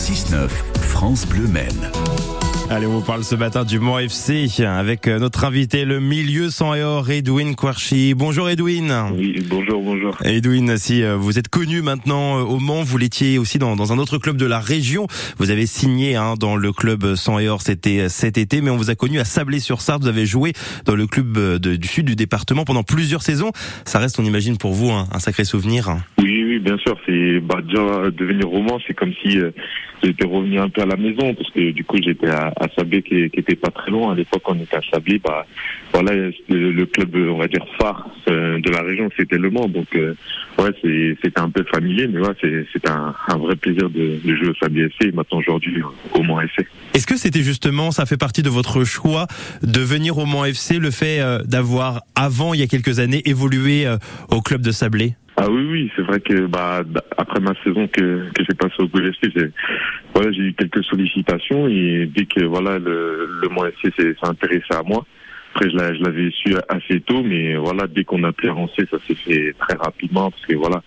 6-9, France Bleu Maine. Allez, on vous parle ce matin du Mont FC avec euh, notre invité, le milieu sans et or, Edwin Kouarchi. Bonjour Edwin. Oui, bonjour, bonjour. Edwin, si euh, vous êtes connu maintenant euh, au Mans, vous l'étiez aussi dans, dans, un autre club de la région. Vous avez signé hein, dans le club sans et or, c'était cet été, mais on vous a connu à Sablé-sur-Sarthe. Vous avez joué dans le club de, du sud du département pendant plusieurs saisons. Ça reste, on imagine, pour vous un, un sacré souvenir. Oui, bien sûr. C'est bah, déjà devenir roman, c'est comme si euh, j'étais revenu un peu à la maison parce que du coup j'étais à, Sablé qui, qui était pas très loin. À l'époque, on était à Sablé. Bah voilà, le, club, on va dire phare euh, de la région, c'était Le Mans. Donc euh, ouais, c'était un peu familier, mais ouais, un, un, vrai plaisir de, de jouer au Sablé FC et maintenant aujourd'hui au Mans FC. Est-ce que c'était justement, ça fait partie de votre choix de venir au Mans FC, le fait d'avoir avant il y a quelques années évolué au club de Sablé? Ah oui, oui, c'est vrai que bah après ma saison que, que j'ai passée au GLSC, j'ai voilà, j'ai eu quelques sollicitations et dès que voilà le, le FC s'est intéressé à moi. Après, je l'avais su assez tôt, mais voilà, dès qu'on a pu avancer, ça s'est fait très rapidement parce que voilà,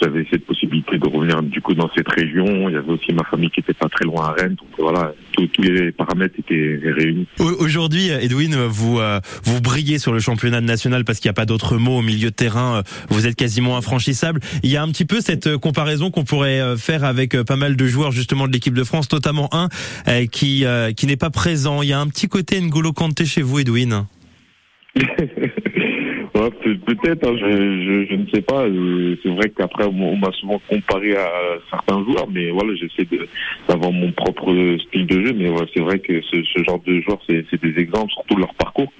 j'avais cette possibilité de revenir du coup dans cette région. Il y avait aussi ma famille qui était pas très loin à Rennes. Donc voilà, tous, les paramètres étaient réunis. Aujourd'hui, Edwin, vous euh, vous brillez sur le championnat national parce qu'il n'y a pas d'autre mot au milieu de terrain. Vous êtes quasiment infranchissable. Il y a un petit peu cette comparaison qu'on pourrait euh, faire avec euh, pas mal de joueurs justement de l'équipe de France, notamment un qui qui n'est pas présent. Il y a un petit côté N'Golo Kanté chez vous, Edwin. Ouais, Peut-être, hein, je, je, je, ne sais pas. Euh, c'est vrai qu'après, on m'a souvent comparé à certains joueurs, mais voilà, j'essaie d'avoir mon propre style de jeu. Mais ouais, c'est vrai que ce, ce genre de joueurs, c'est des exemples, surtout leur parcours.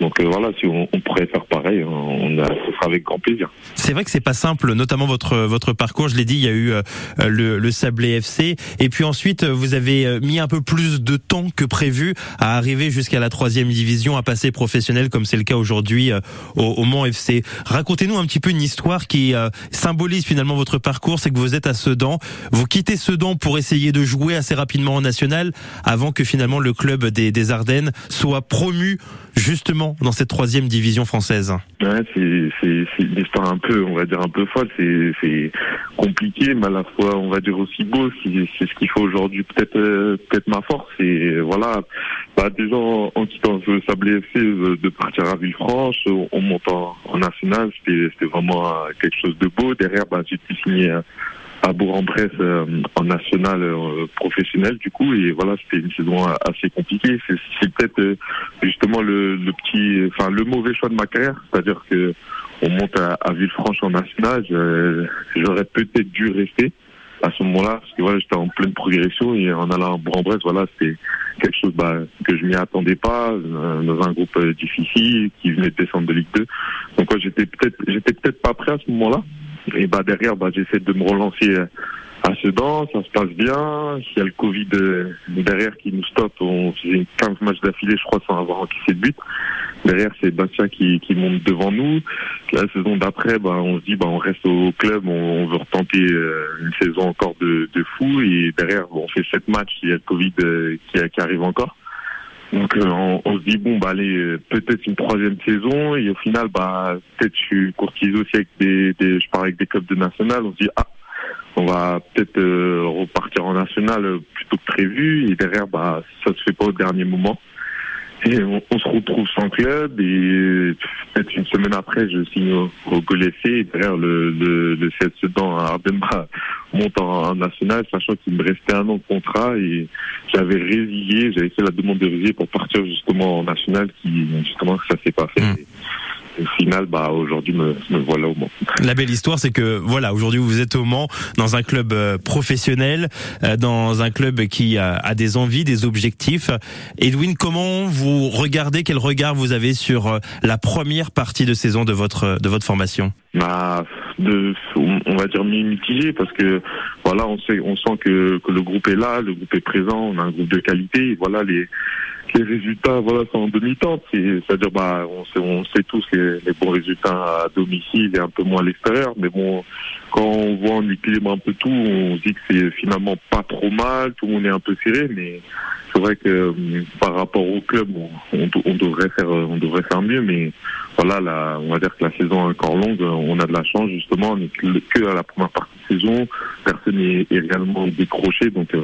Donc euh, voilà, si on, on, pourrait faire pareil, on a, ce sera avec grand plaisir. C'est vrai que c'est pas simple, notamment votre votre parcours. Je l'ai dit, il y a eu euh, le, le Sablé FC, et puis ensuite vous avez mis un peu plus de temps que prévu à arriver jusqu'à la troisième division, à passer professionnel, comme c'est le cas aujourd'hui au, au, Mans FC. Racontez-nous un petit peu une histoire qui euh, symbolise finalement votre parcours. C'est que vous êtes à Sedan, vous quittez Sedan pour essayer de jouer assez rapidement en national, avant que finalement le club des, des Ardennes soit promu justement dans cette troisième division française Ouais, c'est une histoire un peu, on va dire un peu folle. C'est compliqué, mais à la fois, on va dire aussi beau. C'est ce qu'il faut aujourd'hui. Peut-être euh, peut-être ma force. Et voilà, bah, déjà en, quittant le Sablé FC, euh, de partir à Villefranche, on, on monte en, en national. C'était vraiment euh, quelque chose de beau. Derrière, bah, j'ai pu signer à Bourg-en-Bresse euh, en national euh, professionnel du coup. Et voilà c'était une saison assez compliquée. C'est peut-être euh, justement le, le, petit enfin le mauvais choix de ma carrière. C'est-à-dire que on monte à, à Villefranche en national j'aurais peut-être dû rester à ce moment-là. Parce que voilà j'étais en pleine progression. Et en allant à Bourg-en-Bresse voilà c'était quelque chose bah, que je m'y attendais pas dans un groupe difficile qui venait de descendre de Ligue 2 donc ouais, j'étais peut-être j'étais peut-être pas prêt à ce moment-là et bah derrière, bah j'essaie de me relancer euh, à Sedan, ça se passe bien. Il y a le Covid euh, derrière qui nous stoppe. On faisait 15 matchs d'affilée, je crois, sans avoir encaissé de but. Derrière, c'est Bastien qui, qui monte devant nous. La saison d'après, bah, on se dit, bah, on reste au club, on, veut retenter euh, une saison encore de, de fou. Et derrière, on fait sept matchs. Il y a le Covid qui, qui arrive encore. Donc euh, on, on, se dit bon bah allez euh, peut-être une troisième saison. Et au final bah peut-être je suis courtisé aussi avec des, des je parle avec des clubs de national. On se dit ah on va peut-être euh, repartir en national plutôt que prévu. Et derrière bah ça se fait pas au dernier moment et on, on se retrouve sans club et peut-être une semaine après je signe au, au et derrière le le, le CS Sedan à Ardemba monte en, en, national sachant qu'il me restait un an de contrat et j'avais résilié, j'avais fait la demande de résilier pour partir justement en national qui justement ça s'est pas fait. Mmh au final, bah aujourd'hui me, me, voilà au Mans. La belle histoire, c'est que voilà, aujourd'hui vous êtes au Mans dans un club euh, professionnel, euh, dans un club qui a, a, des envies, des objectifs. Edwin, comment vous regardez, quel regard vous avez sur euh, la première partie de saison de votre de votre formation? Bah, de, on va dire mitigé parce que voilà, on sait, on sent que, que le groupe est là, le groupe est présent, on a un groupe de qualité. Voilà les les résultats, voilà, sont en demi-teinte. C'est-à-dire, bah, on sait, on sait tous les, les, bons résultats à domicile et un peu moins à l'extérieur. Mais bon, quand on voit on équilibre un peu tout, on dit que c'est finalement pas trop mal, tout le monde est un peu serré, mais c'est vrai que euh, par rapport au club, on, on, devrait faire, on devrait faire mieux, mais voilà, la, on va dire que la saison est encore longue, on a de la chance justement, on n'est que, à la première partie de saison, personne n'est réellement décroché, donc euh,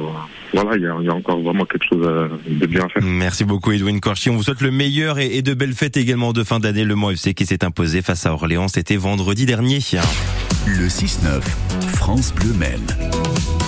voilà, il y a, y a, encore vraiment quelque chose de bien à faire. Merci beaucoup Edwin Corchi, on vous souhaite le meilleur et, de belles fêtes également de fin d'année. Le Mont FC qui s'est imposé face à Orléans, c'était vendredi dernier. Le 6-9, France Bleu Maine.